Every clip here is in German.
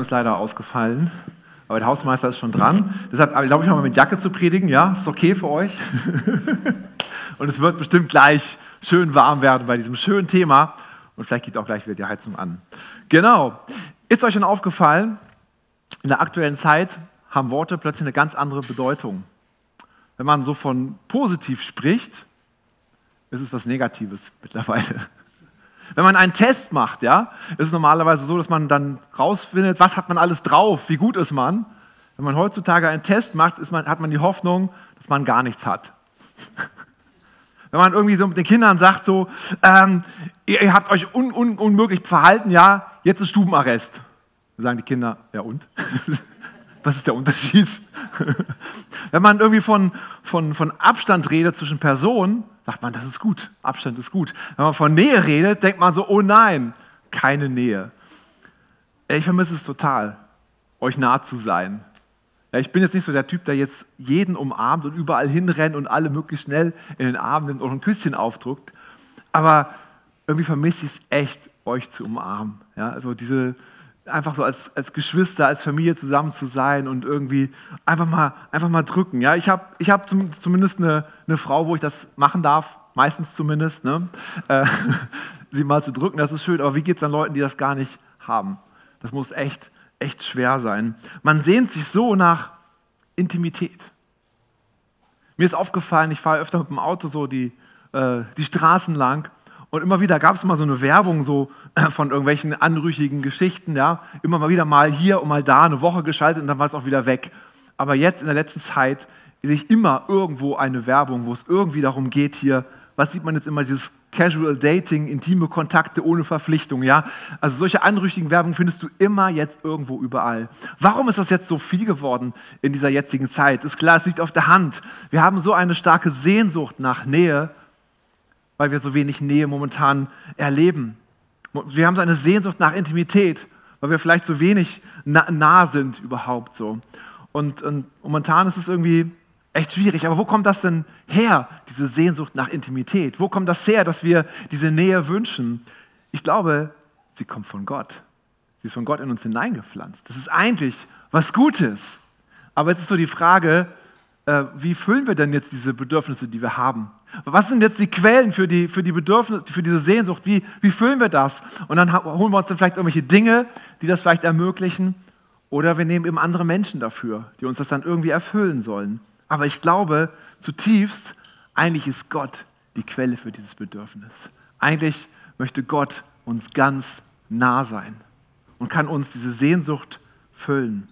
ist leider ausgefallen, aber der Hausmeister ist schon dran. Deshalb glaube ich mal mit Jacke zu predigen. Ja, ist okay für euch. Und es wird bestimmt gleich schön warm werden bei diesem schönen Thema. Und vielleicht geht auch gleich wieder die Heizung an. Genau. Ist euch schon aufgefallen, in der aktuellen Zeit haben Worte plötzlich eine ganz andere Bedeutung. Wenn man so von positiv spricht, ist es was Negatives mittlerweile. Wenn man einen Test macht, ja, ist es normalerweise so, dass man dann rausfindet, was hat man alles drauf, wie gut ist man. Wenn man heutzutage einen Test macht, man, hat man die Hoffnung, dass man gar nichts hat. Wenn man irgendwie so mit den Kindern sagt, so, ähm, ihr, ihr, habt euch un, un, unmöglich verhalten, ja, jetzt ist Stubenarrest. Sagen die Kinder, ja und? Was ist der Unterschied? Wenn man irgendwie von, von, von Abstand redet zwischen Personen, sagt man, das ist gut, Abstand ist gut. Wenn man von Nähe redet, denkt man so, oh nein, keine Nähe. Ich vermisse es total, euch nah zu sein. Ich bin jetzt nicht so der Typ, der jetzt jeden umarmt und überall hinrennt und alle möglichst schnell in den Arm nimmt und ein Küsschen aufdruckt. Aber irgendwie vermisse ich es echt, euch zu umarmen. Ja, also diese, einfach so als, als Geschwister, als Familie zusammen zu sein und irgendwie einfach mal, einfach mal drücken. Ja, ich habe ich hab zum, zumindest eine, eine Frau, wo ich das machen darf, meistens zumindest, ne? äh, sie mal zu drücken, das ist schön. Aber wie geht es an Leuten, die das gar nicht haben? Das muss echt, echt schwer sein. Man sehnt sich so nach Intimität. Mir ist aufgefallen, ich fahre öfter mit dem Auto so die, äh, die Straßen lang und immer wieder gab es mal so eine Werbung so von irgendwelchen anrüchigen Geschichten, ja. Immer mal wieder mal hier und mal da eine Woche geschaltet und dann war es auch wieder weg. Aber jetzt in der letzten Zeit sehe ich immer irgendwo eine Werbung, wo es irgendwie darum geht hier, was sieht man jetzt immer, dieses Casual Dating, intime Kontakte ohne Verpflichtung, ja. Also solche anrüchigen Werbung findest du immer jetzt irgendwo überall. Warum ist das jetzt so viel geworden in dieser jetzigen Zeit? Ist klar, es liegt auf der Hand. Wir haben so eine starke Sehnsucht nach Nähe weil wir so wenig Nähe momentan erleben. Wir haben so eine Sehnsucht nach Intimität, weil wir vielleicht so wenig nah, sind überhaupt so. Und, und momentan ist es irgendwie echt schwierig. Aber wo kommt das denn her, diese Sehnsucht nach Intimität? Wo kommt das her, dass wir diese Nähe wünschen? Ich glaube, sie kommt von Gott. Sie ist von Gott in uns hineingepflanzt. Das ist eigentlich was Gutes. Aber jetzt ist so die Frage, wie füllen wir denn jetzt diese Bedürfnisse, die wir haben? Was sind jetzt die Quellen für die, für die Bedürfnisse, für diese Sehnsucht? Wie, wie füllen wir das? Und dann holen wir uns dann vielleicht irgendwelche Dinge, die das vielleicht ermöglichen. Oder wir nehmen eben andere Menschen dafür, die uns das dann irgendwie erfüllen sollen. Aber ich glaube zutiefst, eigentlich ist Gott die Quelle für dieses Bedürfnis. Eigentlich möchte Gott uns ganz nah sein und kann uns diese Sehnsucht füllen.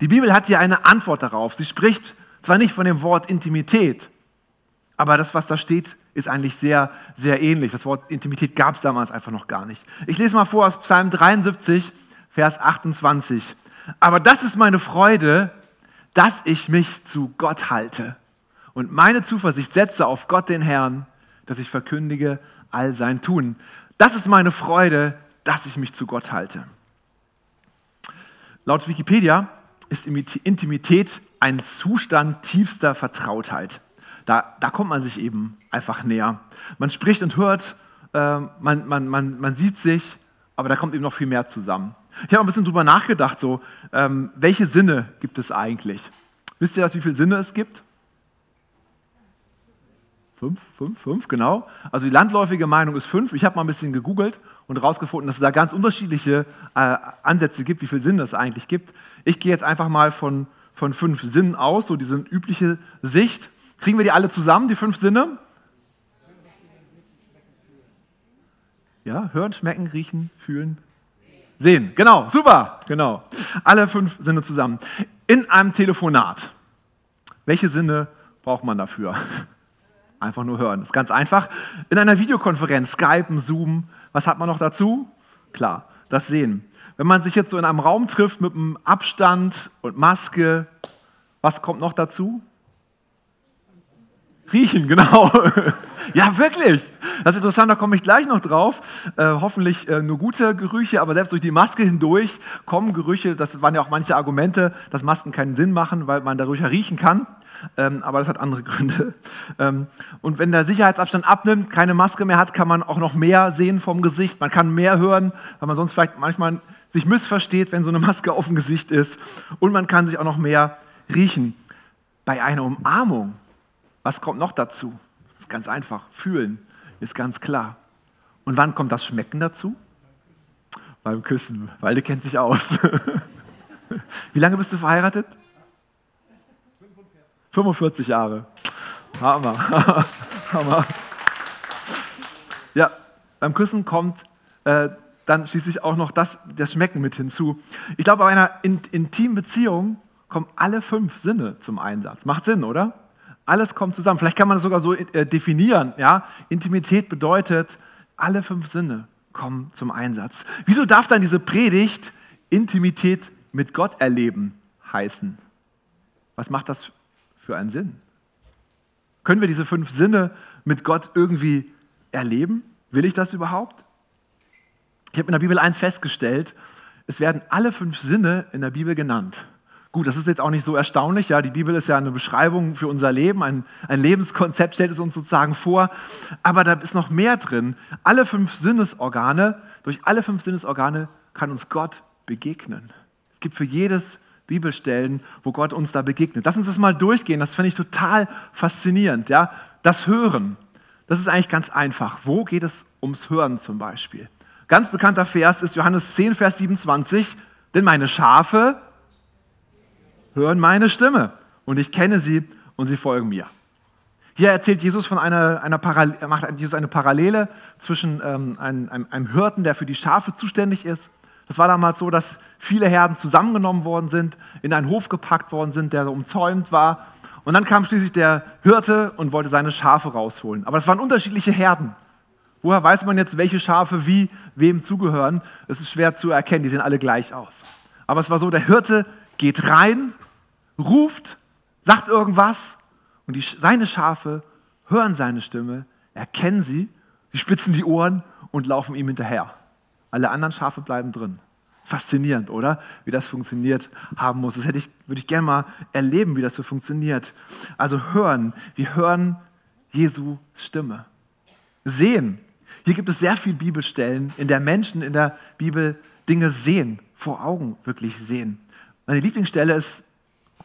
Die Bibel hat hier eine Antwort darauf. Sie spricht zwar nicht von dem Wort Intimität, aber das, was da steht, ist eigentlich sehr, sehr ähnlich. Das Wort Intimität gab es damals einfach noch gar nicht. Ich lese mal vor aus Psalm 73, Vers 28. Aber das ist meine Freude, dass ich mich zu Gott halte und meine Zuversicht setze auf Gott den Herrn, dass ich verkündige all sein Tun. Das ist meine Freude, dass ich mich zu Gott halte. Laut Wikipedia ist Intimität ein Zustand tiefster Vertrautheit. Da, da kommt man sich eben einfach näher. Man spricht und hört, äh, man, man, man, man sieht sich, aber da kommt eben noch viel mehr zusammen. Ich habe ein bisschen drüber nachgedacht, so, ähm, welche Sinne gibt es eigentlich? Wisst ihr das, wie viele Sinne es gibt? Fünf, fünf, fünf, genau. Also die landläufige Meinung ist fünf. Ich habe mal ein bisschen gegoogelt und herausgefunden, dass es da ganz unterschiedliche äh, Ansätze gibt, wie viele Sinne es eigentlich gibt. Ich gehe jetzt einfach mal von von fünf Sinnen aus, so diese übliche Sicht. Kriegen wir die alle zusammen, die fünf Sinne? Ja, hören, schmecken, riechen, fühlen, sehen. Genau, super, genau. Alle fünf Sinne zusammen. In einem Telefonat. Welche Sinne braucht man dafür? Einfach nur hören. Das ist ganz einfach. In einer Videokonferenz, Skype, Zoom, was hat man noch dazu? Klar, das Sehen. Wenn man sich jetzt so in einem Raum trifft mit einem Abstand und Maske, was kommt noch dazu? Riechen, genau. ja, wirklich. Das ist interessant, da komme ich gleich noch drauf. Äh, hoffentlich äh, nur gute Gerüche, aber selbst durch die Maske hindurch kommen Gerüche. Das waren ja auch manche Argumente, dass Masken keinen Sinn machen, weil man dadurch ja riechen kann. Ähm, aber das hat andere Gründe. Ähm, und wenn der Sicherheitsabstand abnimmt, keine Maske mehr hat, kann man auch noch mehr sehen vom Gesicht. Man kann mehr hören, weil man sonst vielleicht manchmal sich missversteht, wenn so eine Maske auf dem Gesicht ist. Und man kann sich auch noch mehr riechen. Bei einer Umarmung was kommt noch dazu? Das ist ganz einfach. Fühlen ist ganz klar. Und wann kommt das Schmecken dazu? Beim Küssen. weil du kennt sich aus. Wie lange bist du verheiratet? 45 Jahre. Hammer. Hammer. Ja, beim Küssen kommt äh, dann schließlich auch noch das, das Schmecken mit hinzu. Ich glaube, bei einer in, intimen Beziehung kommen alle fünf Sinne zum Einsatz. Macht Sinn, oder? Alles kommt zusammen. Vielleicht kann man es sogar so äh, definieren. Ja? Intimität bedeutet, alle fünf Sinne kommen zum Einsatz. Wieso darf dann diese Predigt Intimität mit Gott erleben heißen? Was macht das für einen Sinn? Können wir diese fünf Sinne mit Gott irgendwie erleben? Will ich das überhaupt? Ich habe in der Bibel eins festgestellt, es werden alle fünf Sinne in der Bibel genannt. Gut, das ist jetzt auch nicht so erstaunlich. Ja, die Bibel ist ja eine Beschreibung für unser Leben, ein, ein Lebenskonzept stellt es uns sozusagen vor. Aber da ist noch mehr drin. Alle fünf Sinnesorgane, durch alle fünf Sinnesorgane kann uns Gott begegnen. Es gibt für jedes Bibelstellen, wo Gott uns da begegnet. Lass uns das mal durchgehen. Das finde ich total faszinierend. Ja, das Hören, das ist eigentlich ganz einfach. Wo geht es ums Hören zum Beispiel? Ganz bekannter Vers ist Johannes 10, Vers 27. Denn meine Schafe hören meine Stimme und ich kenne sie und sie folgen mir. Hier erzählt Jesus von einer, einer Parallele, macht Jesus eine Parallele zwischen ähm, einem, einem, Hirten, der für die Schafe zuständig ist. Das war damals so, dass viele Herden zusammengenommen worden sind, in einen Hof gepackt worden sind, der umzäunt war. Und dann kam schließlich der Hirte und wollte seine Schafe rausholen. Aber es waren unterschiedliche Herden. Woher weiß man jetzt, welche Schafe wie wem zugehören? Es ist schwer zu erkennen, die sehen alle gleich aus. Aber es war so, der Hirte geht rein ruft, sagt irgendwas und die, seine Schafe hören seine Stimme, erkennen sie, sie spitzen die Ohren und laufen ihm hinterher. Alle anderen Schafe bleiben drin. Faszinierend, oder? Wie das funktioniert haben muss. Das hätte ich, würde ich gerne mal erleben, wie das so funktioniert. Also hören, wir hören Jesu Stimme. Sehen. Hier gibt es sehr viele Bibelstellen, in der Menschen in der Bibel Dinge sehen, vor Augen wirklich sehen. Meine Lieblingsstelle ist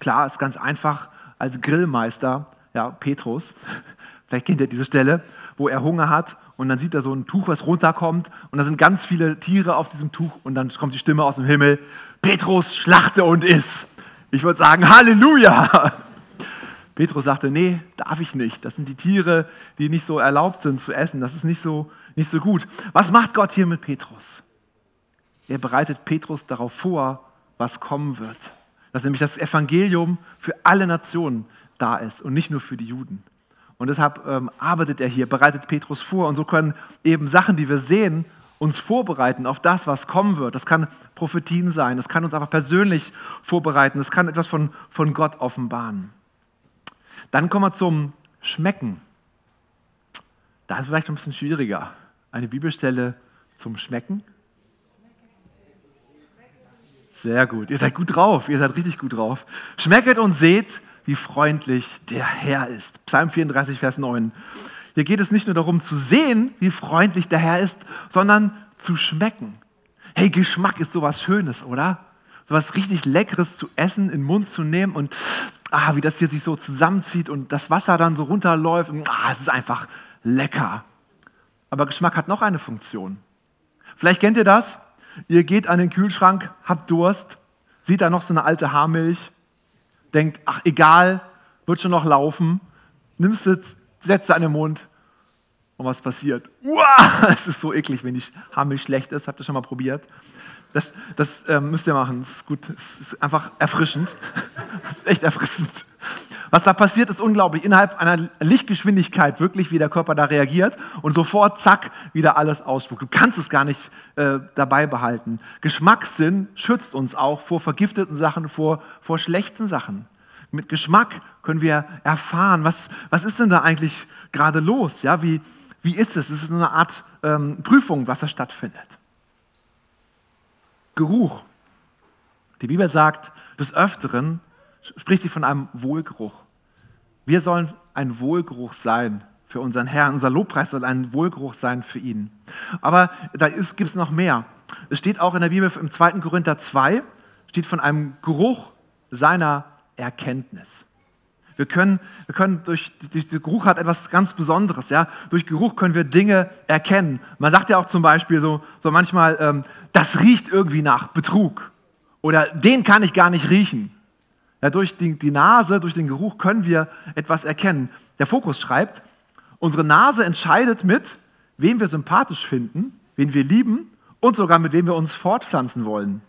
Klar, ist ganz einfach als Grillmeister, ja, Petrus, vielleicht kennt ihr diese Stelle, wo er Hunger hat und dann sieht er so ein Tuch, was runterkommt und da sind ganz viele Tiere auf diesem Tuch und dann kommt die Stimme aus dem Himmel, Petrus, schlachte und iss. Ich würde sagen, Halleluja! Petrus sagte, nee, darf ich nicht. Das sind die Tiere, die nicht so erlaubt sind zu essen. Das ist nicht so, nicht so gut. Was macht Gott hier mit Petrus? Er bereitet Petrus darauf vor, was kommen wird dass nämlich das Evangelium für alle Nationen da ist und nicht nur für die Juden. Und deshalb ähm, arbeitet er hier, bereitet Petrus vor. Und so können eben Sachen, die wir sehen, uns vorbereiten auf das, was kommen wird. Das kann Prophetien sein, das kann uns einfach persönlich vorbereiten, das kann etwas von, von Gott offenbaren. Dann kommen wir zum Schmecken. Da ist es vielleicht ein bisschen schwieriger. Eine Bibelstelle zum Schmecken. Sehr gut. Ihr seid gut drauf. Ihr seid richtig gut drauf. Schmecket und seht, wie freundlich der Herr ist. Psalm 34, Vers 9. Hier geht es nicht nur darum zu sehen, wie freundlich der Herr ist, sondern zu schmecken. Hey, Geschmack ist sowas Schönes, oder? Sowas richtig Leckeres zu essen, in den Mund zu nehmen und ah, wie das hier sich so zusammenzieht und das Wasser dann so runterläuft. Und, ah, es ist einfach lecker. Aber Geschmack hat noch eine Funktion. Vielleicht kennt ihr das. Ihr geht an den Kühlschrank, habt Durst, sieht da noch so eine alte Haarmilch, denkt, ach egal, wird schon noch laufen, nimmst es, setzt es an den Mund und was passiert? Uah, es ist so eklig, wenn die Haarmilch schlecht ist. Habt ihr schon mal probiert? Das, das äh, müsst ihr machen. Das ist gut. Es ist einfach erfrischend. das ist echt erfrischend. Was da passiert, ist unglaublich. Innerhalb einer Lichtgeschwindigkeit wirklich, wie der Körper da reagiert und sofort, zack, wieder alles ausspuckt. Du kannst es gar nicht äh, dabei behalten. Geschmackssinn schützt uns auch vor vergifteten Sachen, vor, vor schlechten Sachen. mit Geschmack können wir erfahren, was, was ist denn da eigentlich gerade los? Ja, wie, wie ist es? Es ist eine Art ähm, Prüfung, was da stattfindet. Geruch. Die Bibel sagt des Öfteren, spricht sie von einem Wohlgeruch. Wir sollen ein Wohlgeruch sein für unseren Herrn. Unser Lobpreis soll ein Wohlgeruch sein für ihn. Aber da gibt es noch mehr. Es steht auch in der Bibel im 2. Korinther 2, steht von einem Geruch seiner Erkenntnis. Wir können, wir können durch, durch den Geruch hat etwas ganz Besonderes. Ja? Durch Geruch können wir Dinge erkennen. Man sagt ja auch zum Beispiel so, so manchmal, ähm, das riecht irgendwie nach Betrug. Oder den kann ich gar nicht riechen. Ja, durch die, die Nase, durch den Geruch können wir etwas erkennen. Der Fokus schreibt, unsere Nase entscheidet mit, wem wir sympathisch finden, wen wir lieben und sogar mit wem wir uns fortpflanzen wollen.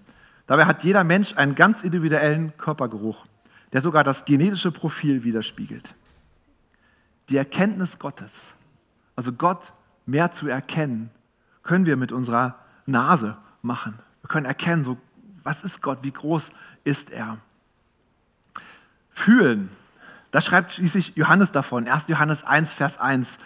Dabei hat jeder Mensch einen ganz individuellen Körpergeruch, der sogar das genetische Profil widerspiegelt. Die Erkenntnis Gottes, also Gott mehr zu erkennen, können wir mit unserer Nase machen. Wir können erkennen, so, was ist Gott, wie groß ist er. Fühlen, da schreibt schließlich Johannes davon, 1. Johannes 1, Vers 1.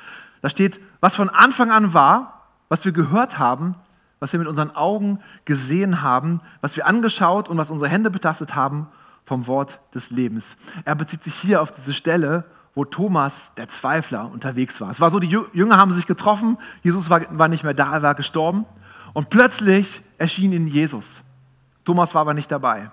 Da steht, was von Anfang an war, was wir gehört haben, was wir mit unseren Augen gesehen haben, was wir angeschaut und was unsere Hände betastet haben vom Wort des Lebens. Er bezieht sich hier auf diese Stelle, wo Thomas, der Zweifler, unterwegs war. Es war so, die Jünger haben sich getroffen, Jesus war, war nicht mehr da, er war gestorben und plötzlich erschien ihnen Jesus. Thomas war aber nicht dabei.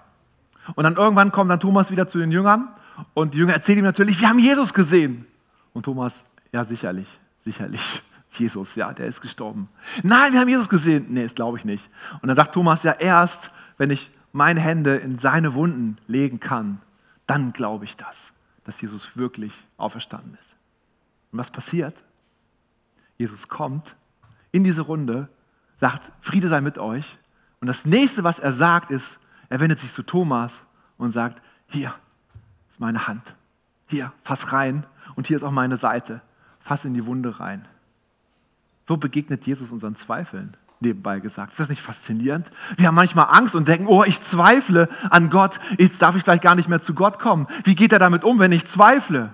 Und dann irgendwann kommt dann Thomas wieder zu den Jüngern und die Jünger erzählen ihm natürlich, wir haben Jesus gesehen. Und Thomas, ja sicherlich, sicherlich. Jesus, ja, der ist gestorben. Nein, wir haben Jesus gesehen. Nee, das glaube ich nicht. Und dann sagt Thomas, ja, erst wenn ich meine Hände in seine Wunden legen kann, dann glaube ich das, dass Jesus wirklich auferstanden ist. Und was passiert? Jesus kommt in diese Runde, sagt, Friede sei mit euch. Und das nächste, was er sagt, ist, er wendet sich zu Thomas und sagt, hier ist meine Hand. Hier, fass rein. Und hier ist auch meine Seite. Fass in die Wunde rein. So begegnet Jesus unseren Zweifeln, nebenbei gesagt. Ist das nicht faszinierend? Wir haben manchmal Angst und denken, oh, ich zweifle an Gott, jetzt darf ich vielleicht gar nicht mehr zu Gott kommen. Wie geht er damit um, wenn ich zweifle?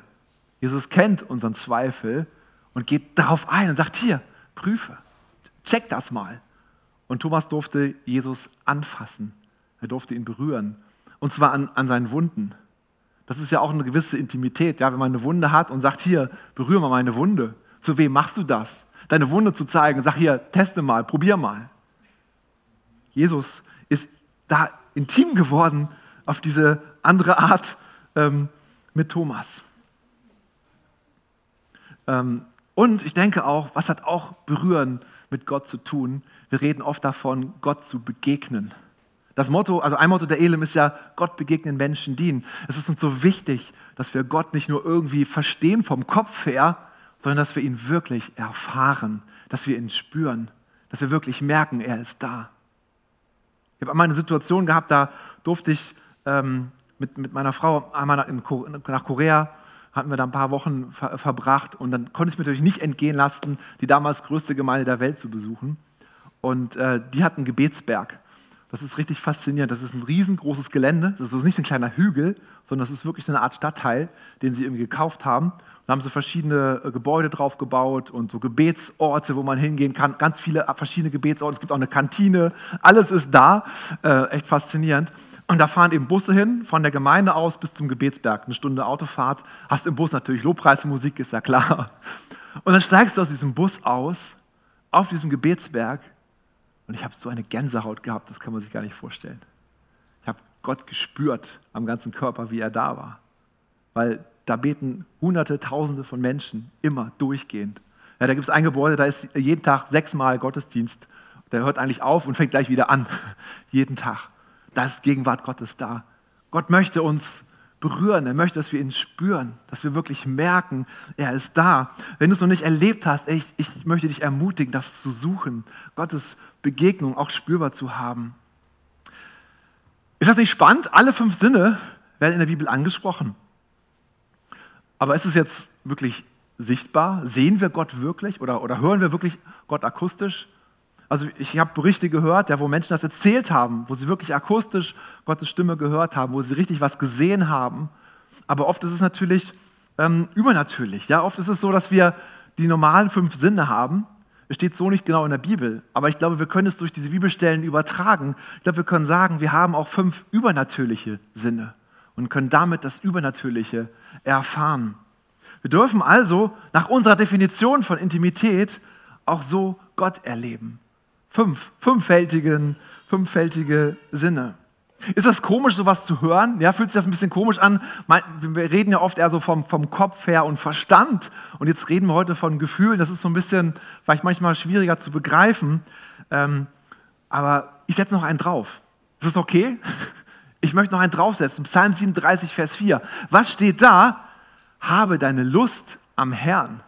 Jesus kennt unseren Zweifel und geht darauf ein und sagt, hier, prüfe, check das mal. Und Thomas durfte Jesus anfassen. Er durfte ihn berühren. Und zwar an, an seinen Wunden. Das ist ja auch eine gewisse Intimität, ja, wenn man eine Wunde hat und sagt, hier, berühre mal meine Wunde. Zu wem machst du das? Deine Wunde zu zeigen. Sag hier, teste mal, probier mal. Jesus ist da intim geworden auf diese andere Art ähm, mit Thomas. Ähm, und ich denke auch, was hat auch Berühren mit Gott zu tun? Wir reden oft davon, Gott zu begegnen. Das Motto, also ein Motto der Elim ist ja, Gott begegnen Menschen dienen. Es ist uns so wichtig, dass wir Gott nicht nur irgendwie verstehen vom Kopf her, sondern dass wir ihn wirklich erfahren, dass wir ihn spüren, dass wir wirklich merken, er ist da. Ich habe einmal eine Situation gehabt, da durfte ich ähm, mit, mit meiner Frau einmal nach, in, nach Korea, hatten wir da ein paar Wochen ver, verbracht und dann konnte ich es mir natürlich nicht entgehen lassen, die damals größte Gemeinde der Welt zu besuchen. Und äh, die hat einen Gebetsberg. Das ist richtig faszinierend. Das ist ein riesengroßes Gelände. Das ist nicht ein kleiner Hügel, sondern das ist wirklich eine Art Stadtteil, den sie irgendwie gekauft haben. Da haben sie verschiedene äh, Gebäude drauf gebaut und so Gebetsorte, wo man hingehen kann. Ganz viele verschiedene Gebetsorte. Es gibt auch eine Kantine. Alles ist da. Äh, echt faszinierend. Und da fahren eben Busse hin, von der Gemeinde aus bis zum Gebetsberg. Eine Stunde Autofahrt. Hast im Bus natürlich Lobpreismusik, ist ja klar. Und dann steigst du aus diesem Bus aus, auf diesem Gebetsberg und ich habe so eine Gänsehaut gehabt, das kann man sich gar nicht vorstellen. Ich habe Gott gespürt am ganzen Körper, wie er da war. Weil da beten Hunderte, Tausende von Menschen immer durchgehend. Ja, da gibt es ein Gebäude, da ist jeden Tag sechsmal Gottesdienst. Der hört eigentlich auf und fängt gleich wieder an. jeden Tag. Da ist Gegenwart Gottes da. Gott möchte uns berühren. Er möchte, dass wir ihn spüren, dass wir wirklich merken, er ist da. Wenn du es noch nicht erlebt hast, ich, ich möchte dich ermutigen, das zu suchen, Gottes Begegnung auch spürbar zu haben. Ist das nicht spannend? Alle fünf Sinne werden in der Bibel angesprochen. Aber ist es jetzt wirklich sichtbar? Sehen wir Gott wirklich oder, oder hören wir wirklich Gott akustisch? Also ich habe Berichte gehört, ja, wo Menschen das erzählt haben, wo sie wirklich akustisch Gottes Stimme gehört haben, wo sie richtig was gesehen haben. aber oft ist es natürlich ähm, übernatürlich. Ja? Oft ist es so, dass wir die normalen fünf Sinne haben. Es steht so nicht genau in der Bibel, aber ich glaube, wir können es durch diese Bibelstellen übertragen. Ich glaube, wir können sagen, wir haben auch fünf übernatürliche Sinne und können damit das Übernatürliche erfahren. Wir dürfen also nach unserer Definition von Intimität auch so Gott erleben. Fünf, fünffältigen, fünffältige Sinne. Ist das komisch, sowas zu hören? Ja, fühlt sich das ein bisschen komisch an? Wir reden ja oft eher so vom, vom Kopf her und Verstand. Und jetzt reden wir heute von Gefühlen. Das ist so ein bisschen vielleicht manchmal schwieriger zu begreifen. Ähm, aber ich setze noch einen drauf. Ist das okay? Ich möchte noch einen draufsetzen. Psalm 37, Vers 4. Was steht da? Habe deine Lust am Herrn.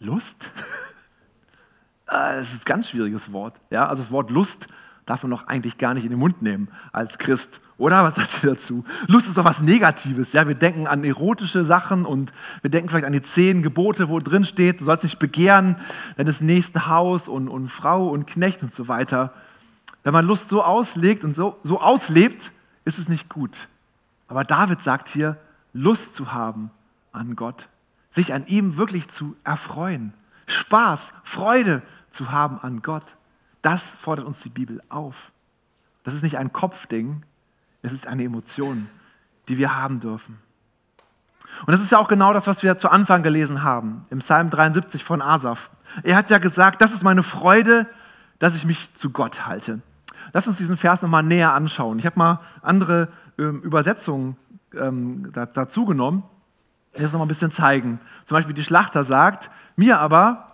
Lust? Ah, das ist ein ganz schwieriges Wort. Ja, also das Wort Lust darf man doch eigentlich gar nicht in den Mund nehmen als Christ. Oder was sagt ihr dazu? Lust ist doch was Negatives. Ja? Wir denken an erotische Sachen und wir denken vielleicht an die zehn Gebote, wo drin steht, du sollst nicht begehren, deines nächsten Haus und, und Frau und Knecht und so weiter. Wenn man Lust so auslegt und so, so auslebt, ist es nicht gut. Aber David sagt hier, Lust zu haben an Gott, sich an ihm wirklich zu erfreuen, Spaß, Freude zu haben an Gott. Das fordert uns die Bibel auf. Das ist nicht ein Kopfding, es ist eine Emotion, die wir haben dürfen. Und das ist ja auch genau das, was wir zu Anfang gelesen haben, im Psalm 73 von Asaf. Er hat ja gesagt, das ist meine Freude, dass ich mich zu Gott halte. Lass uns diesen Vers nochmal näher anschauen. Ich habe mal andere ähm, Übersetzungen ähm, dazu genommen, die das nochmal ein bisschen zeigen. Zum Beispiel die Schlachter sagt, mir aber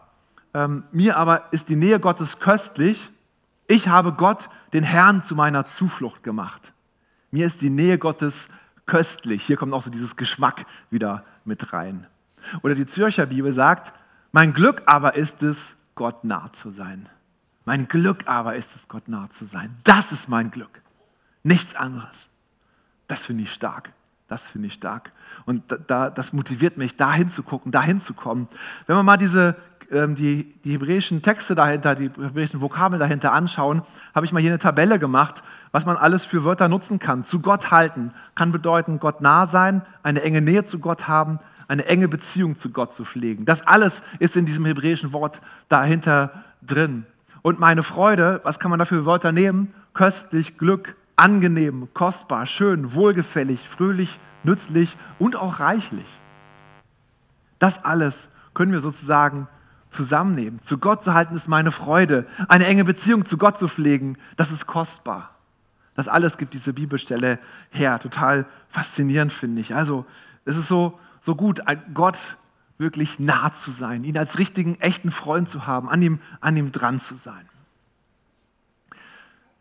ähm, mir aber ist die Nähe Gottes köstlich. Ich habe Gott, den Herrn, zu meiner Zuflucht gemacht. Mir ist die Nähe Gottes köstlich. Hier kommt auch so dieses Geschmack wieder mit rein. Oder die Zürcher Bibel sagt, mein Glück aber ist es, Gott nah zu sein. Mein Glück aber ist es, Gott nah zu sein. Das ist mein Glück. Nichts anderes. Das finde ich stark. Das finde ich stark. Und da, das motiviert mich, da hinzugucken, da hinzukommen. Wenn man mal diese die, die hebräischen Texte dahinter, die hebräischen Vokabeln dahinter anschauen, habe ich mal hier eine Tabelle gemacht, was man alles für Wörter nutzen kann. Zu Gott halten kann bedeuten, Gott nah sein, eine enge Nähe zu Gott haben, eine enge Beziehung zu Gott zu pflegen. Das alles ist in diesem hebräischen Wort dahinter drin. Und meine Freude, was kann man dafür für Wörter nehmen? Köstlich, Glück, angenehm, kostbar, schön, wohlgefällig, fröhlich, nützlich und auch reichlich. Das alles können wir sozusagen zusammennehmen. Zu Gott zu halten ist meine Freude. Eine enge Beziehung zu Gott zu pflegen, das ist kostbar. Das alles gibt diese Bibelstelle her. Total faszinierend finde ich. Also es ist so, so gut, Gott wirklich nah zu sein, ihn als richtigen, echten Freund zu haben, an ihm, an ihm dran zu sein.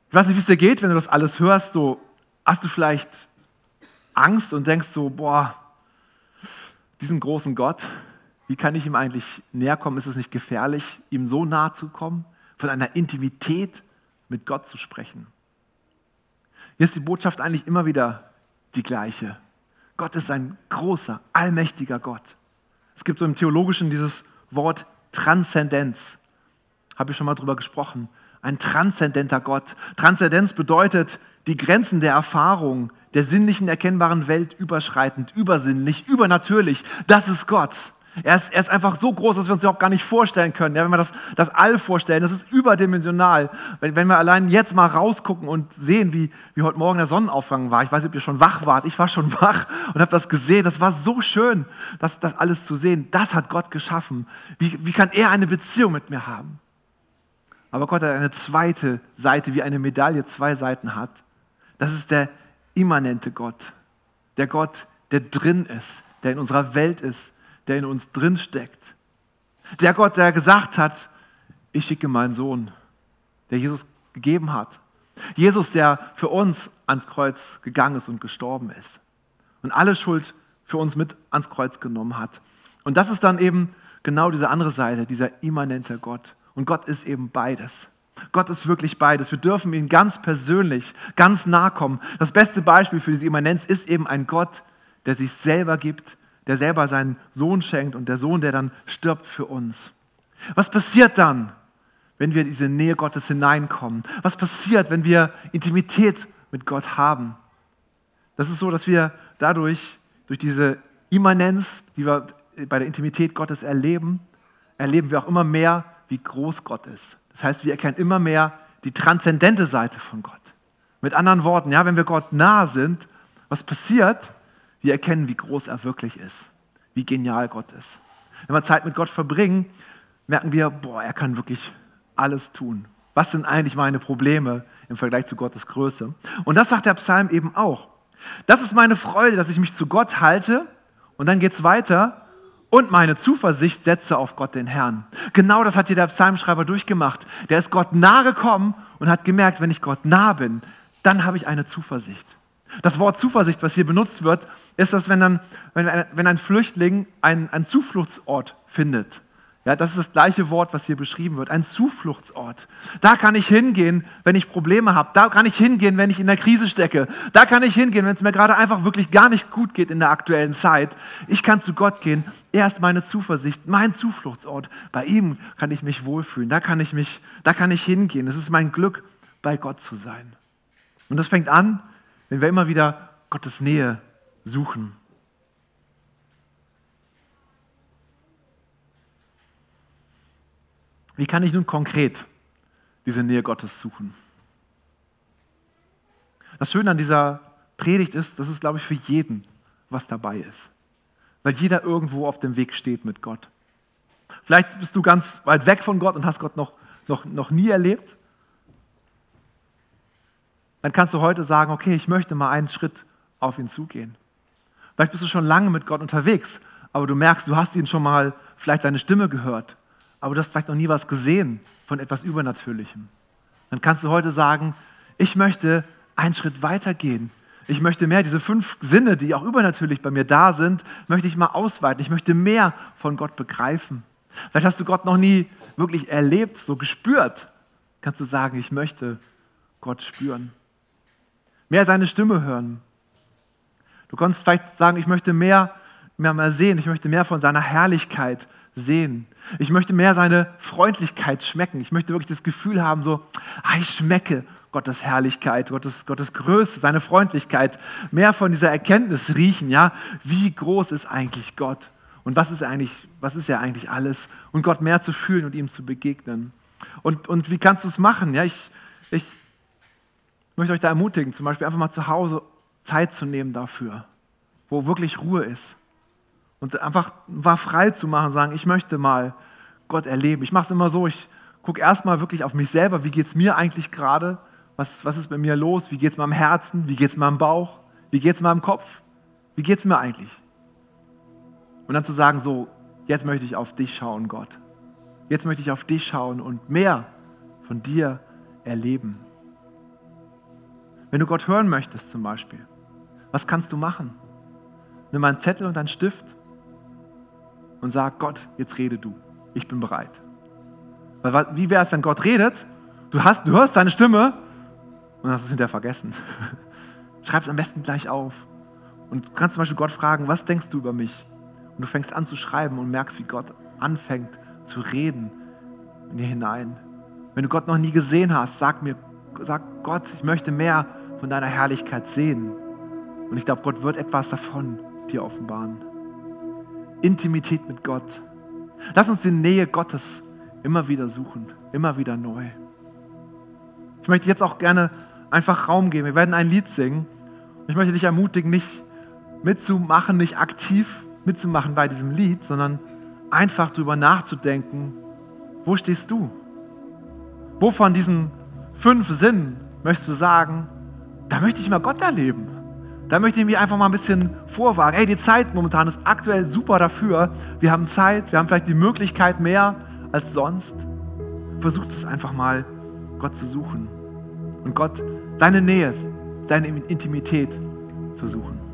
Ich weiß nicht, wie es dir geht, wenn du das alles hörst. So, hast du vielleicht Angst und denkst so, boah, diesen großen Gott, wie kann ich ihm eigentlich näher kommen? Ist es nicht gefährlich, ihm so nahe zu kommen, von einer Intimität mit Gott zu sprechen? Hier ist die Botschaft eigentlich immer wieder die gleiche. Gott ist ein großer, allmächtiger Gott. Es gibt so im Theologischen dieses Wort Transzendenz. Habe ich schon mal drüber gesprochen. Ein transzendenter Gott. Transzendenz bedeutet, die Grenzen der Erfahrung, der sinnlichen erkennbaren Welt überschreitend, übersinnlich, übernatürlich. Das ist Gott. Er ist, er ist einfach so groß, dass wir uns auch gar nicht vorstellen können. Ja, wenn wir das, das All vorstellen, das ist überdimensional. Wenn, wenn wir allein jetzt mal rausgucken und sehen, wie, wie heute Morgen der Sonnenaufgang war. Ich weiß nicht, ob ihr schon wach wart. Ich war schon wach und habe das gesehen. Das war so schön, das, das alles zu sehen. Das hat Gott geschaffen. Wie, wie kann er eine Beziehung mit mir haben? Aber Gott hat eine zweite Seite, wie eine Medaille zwei Seiten hat. Das ist der immanente Gott. Der Gott, der drin ist, der in unserer Welt ist, der in uns drin steckt. Der Gott, der gesagt hat, ich schicke meinen Sohn, der Jesus gegeben hat. Jesus, der für uns ans Kreuz gegangen ist und gestorben ist. Und alle Schuld für uns mit ans Kreuz genommen hat. Und das ist dann eben genau diese andere Seite, dieser immanente Gott. Und Gott ist eben beides. Gott ist wirklich beides. Wir dürfen ihm ganz persönlich, ganz nah kommen. Das beste Beispiel für diese Immanenz ist eben ein Gott, der sich selber gibt, der selber seinen Sohn schenkt und der Sohn, der dann stirbt für uns. Was passiert dann, wenn wir in diese Nähe Gottes hineinkommen? Was passiert, wenn wir Intimität mit Gott haben? Das ist so, dass wir dadurch, durch diese Immanenz, die wir bei der Intimität Gottes erleben, erleben wir auch immer mehr, wie groß Gott ist. Das heißt, wir erkennen immer mehr die transzendente Seite von Gott. Mit anderen Worten, ja, wenn wir Gott nah sind, was passiert? Wir erkennen, wie groß er wirklich ist, wie genial Gott ist. Wenn wir Zeit mit Gott verbringen, merken wir, boah, er kann wirklich alles tun. Was sind eigentlich meine Probleme im Vergleich zu Gottes Größe? Und das sagt der Psalm eben auch. Das ist meine Freude, dass ich mich zu Gott halte. Und dann geht es weiter. Und meine Zuversicht setze auf Gott den Herrn. Genau das hat hier der Psalmschreiber durchgemacht. Der ist Gott nahe gekommen und hat gemerkt, wenn ich Gott nah bin, dann habe ich eine Zuversicht. Das Wort Zuversicht, was hier benutzt wird, ist das, wenn, dann, wenn, wenn ein Flüchtling einen, einen Zufluchtsort findet. Ja, das ist das gleiche Wort, was hier beschrieben wird, ein Zufluchtsort. Da kann ich hingehen, wenn ich Probleme habe. Da kann ich hingehen, wenn ich in der Krise stecke. Da kann ich hingehen, wenn es mir gerade einfach wirklich gar nicht gut geht in der aktuellen Zeit. Ich kann zu Gott gehen. Er ist meine Zuversicht, mein Zufluchtsort. Bei ihm kann ich mich wohlfühlen. Da kann ich mich, da kann ich hingehen. Es ist mein Glück, bei Gott zu sein. Und das fängt an, wenn wir immer wieder Gottes Nähe suchen. Wie kann ich nun konkret diese Nähe Gottes suchen? Das Schöne an dieser Predigt ist, dass es, glaube ich, für jeden was dabei ist. Weil jeder irgendwo auf dem Weg steht mit Gott. Vielleicht bist du ganz weit weg von Gott und hast Gott noch, noch, noch nie erlebt. Dann kannst du heute sagen, okay, ich möchte mal einen Schritt auf ihn zugehen. Vielleicht bist du schon lange mit Gott unterwegs, aber du merkst, du hast ihn schon mal vielleicht seine Stimme gehört aber du hast vielleicht noch nie was gesehen von etwas Übernatürlichem. Dann kannst du heute sagen, ich möchte einen Schritt weiter gehen. Ich möchte mehr, diese fünf Sinne, die auch übernatürlich bei mir da sind, möchte ich mal ausweiten. Ich möchte mehr von Gott begreifen. Vielleicht hast du Gott noch nie wirklich erlebt, so gespürt. Kannst du sagen, ich möchte Gott spüren. Mehr seine Stimme hören. Du kannst vielleicht sagen, ich möchte mehr, mehr mal sehen, ich möchte mehr von seiner Herrlichkeit sehen. Ich möchte mehr seine Freundlichkeit schmecken. Ich möchte wirklich das Gefühl haben, so, ah, ich schmecke Gottes Herrlichkeit, Gottes, Gottes Größe, seine Freundlichkeit. Mehr von dieser Erkenntnis riechen, ja, wie groß ist eigentlich Gott? Und was ist eigentlich, was ist er eigentlich alles? Und Gott mehr zu fühlen und ihm zu begegnen. Und, und wie kannst du es machen? Ja, ich, ich möchte euch da ermutigen, zum Beispiel einfach mal zu Hause Zeit zu nehmen dafür, wo wirklich Ruhe ist und einfach war frei zu machen, sagen, ich möchte mal Gott erleben. Ich mache es immer so, ich gucke erstmal wirklich auf mich selber, wie geht es mir eigentlich gerade, was, was ist bei mir los, wie geht es meinem Herzen, wie geht es meinem Bauch, wie geht es meinem Kopf, wie geht es mir eigentlich? Und dann zu sagen, so, jetzt möchte ich auf dich schauen, Gott. Jetzt möchte ich auf dich schauen und mehr von dir erleben. Wenn du Gott hören möchtest zum Beispiel, was kannst du machen? Nimm einen Zettel und einen Stift und sag, Gott, jetzt rede du. Ich bin bereit. Weil, wie wäre es, wenn Gott redet, du, hast, du hörst seine Stimme und hast es hinterher vergessen. Schreib es am besten gleich auf. Und du kannst zum Beispiel Gott fragen, was denkst du über mich? Und du fängst an zu schreiben und merkst, wie Gott anfängt zu reden in dir hinein. Wenn du Gott noch nie gesehen hast, sag mir, sag Gott, ich möchte mehr von deiner Herrlichkeit sehen. Und ich glaube, Gott wird etwas davon dir offenbaren. Intimität mit Gott. Lass uns die Nähe Gottes immer wieder suchen, immer wieder neu. Ich möchte jetzt auch gerne einfach Raum geben. Wir werden ein Lied singen. Ich möchte dich ermutigen, nicht mitzumachen, nicht aktiv mitzumachen bei diesem Lied, sondern einfach darüber nachzudenken, wo stehst du? Wo von diesen fünf Sinnen möchtest du sagen, da möchte ich mal Gott erleben? Da möchte ich mich einfach mal ein bisschen vorwagen. Hey, die Zeit momentan ist aktuell super dafür. Wir haben Zeit, wir haben vielleicht die Möglichkeit mehr als sonst. Versucht es einfach mal, Gott zu suchen und Gott seine Nähe, seine Intimität zu suchen.